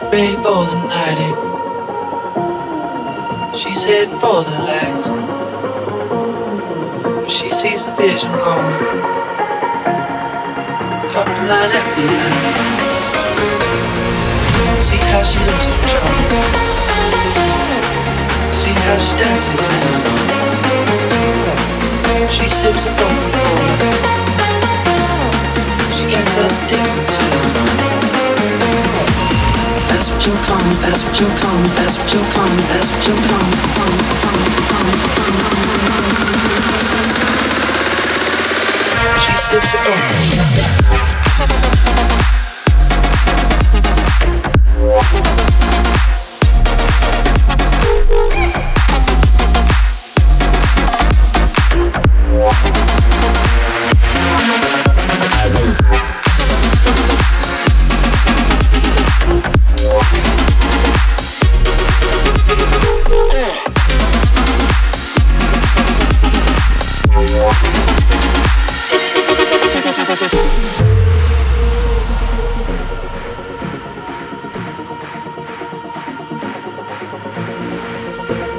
ready for the night. eh? She's heading for the light. But she sees the vision going. Couple line after line. See how she looks in trouble. See how she dances and she sips a Coca-Cola. She gets up different She sips a Coca-Cola.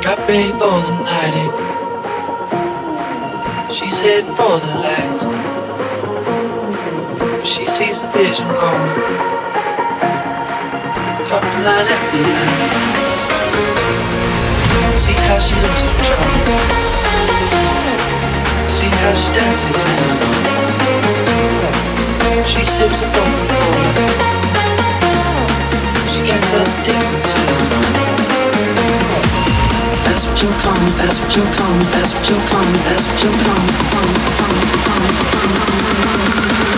Got ready for the night. eh? She's heading for the light. But she sees the vision going. Couple line after line. See how she looks in trouble. See how she dances and she sips a Coca-Cola. that's what you're coming, that's what you're coming, that's what you're come. coming, coming, coming, coming, coming, coming, coming.